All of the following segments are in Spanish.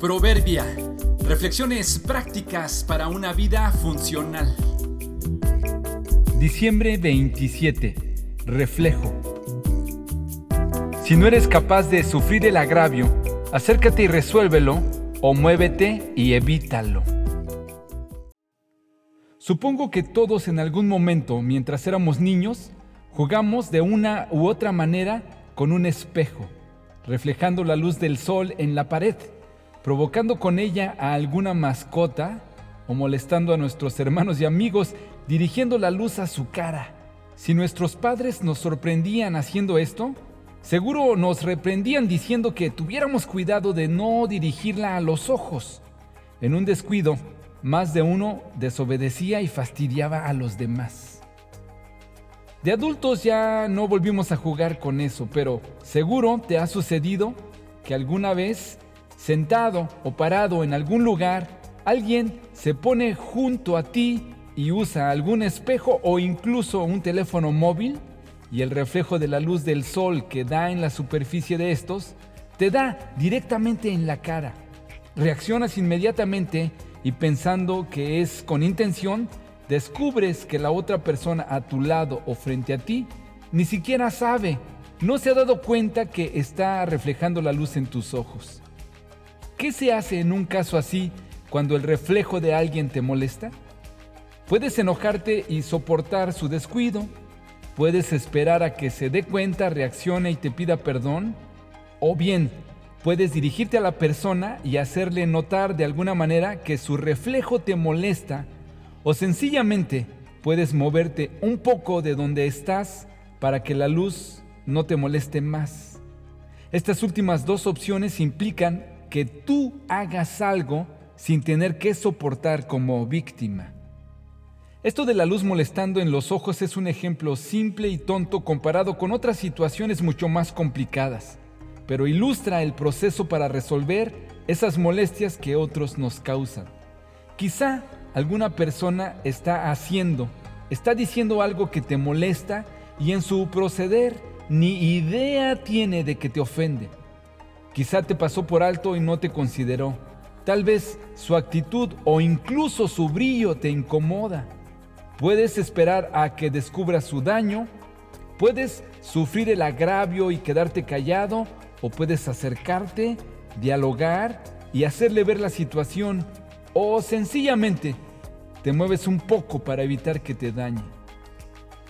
Proverbia. Reflexiones prácticas para una vida funcional. Diciembre 27. Reflejo. Si no eres capaz de sufrir el agravio, acércate y resuélvelo o muévete y evítalo. Supongo que todos en algún momento, mientras éramos niños, jugamos de una u otra manera con un espejo, reflejando la luz del sol en la pared provocando con ella a alguna mascota o molestando a nuestros hermanos y amigos dirigiendo la luz a su cara. Si nuestros padres nos sorprendían haciendo esto, seguro nos reprendían diciendo que tuviéramos cuidado de no dirigirla a los ojos. En un descuido, más de uno desobedecía y fastidiaba a los demás. De adultos ya no volvimos a jugar con eso, pero seguro te ha sucedido que alguna vez sentado o parado en algún lugar, alguien se pone junto a ti y usa algún espejo o incluso un teléfono móvil y el reflejo de la luz del sol que da en la superficie de estos te da directamente en la cara. Reaccionas inmediatamente y pensando que es con intención, descubres que la otra persona a tu lado o frente a ti ni siquiera sabe, no se ha dado cuenta que está reflejando la luz en tus ojos. ¿Qué se hace en un caso así cuando el reflejo de alguien te molesta? Puedes enojarte y soportar su descuido. Puedes esperar a que se dé cuenta, reaccione y te pida perdón. O bien, puedes dirigirte a la persona y hacerle notar de alguna manera que su reflejo te molesta. O sencillamente puedes moverte un poco de donde estás para que la luz no te moleste más. Estas últimas dos opciones implican que tú hagas algo sin tener que soportar como víctima. Esto de la luz molestando en los ojos es un ejemplo simple y tonto comparado con otras situaciones mucho más complicadas, pero ilustra el proceso para resolver esas molestias que otros nos causan. Quizá alguna persona está haciendo, está diciendo algo que te molesta y en su proceder ni idea tiene de que te ofende. Quizá te pasó por alto y no te consideró. Tal vez su actitud o incluso su brillo te incomoda. Puedes esperar a que descubra su daño, puedes sufrir el agravio y quedarte callado o puedes acercarte, dialogar y hacerle ver la situación o sencillamente te mueves un poco para evitar que te dañe.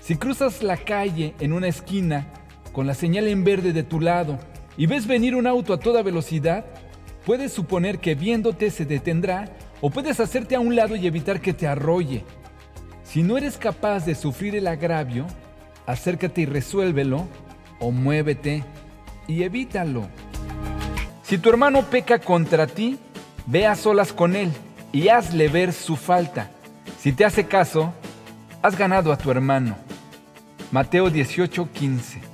Si cruzas la calle en una esquina con la señal en verde de tu lado y ves venir un auto a toda velocidad, puedes suponer que viéndote se detendrá o puedes hacerte a un lado y evitar que te arrolle. Si no eres capaz de sufrir el agravio, acércate y resuélvelo o muévete y evítalo. Si tu hermano peca contra ti, ve a solas con él y hazle ver su falta. Si te hace caso, has ganado a tu hermano. Mateo 18:15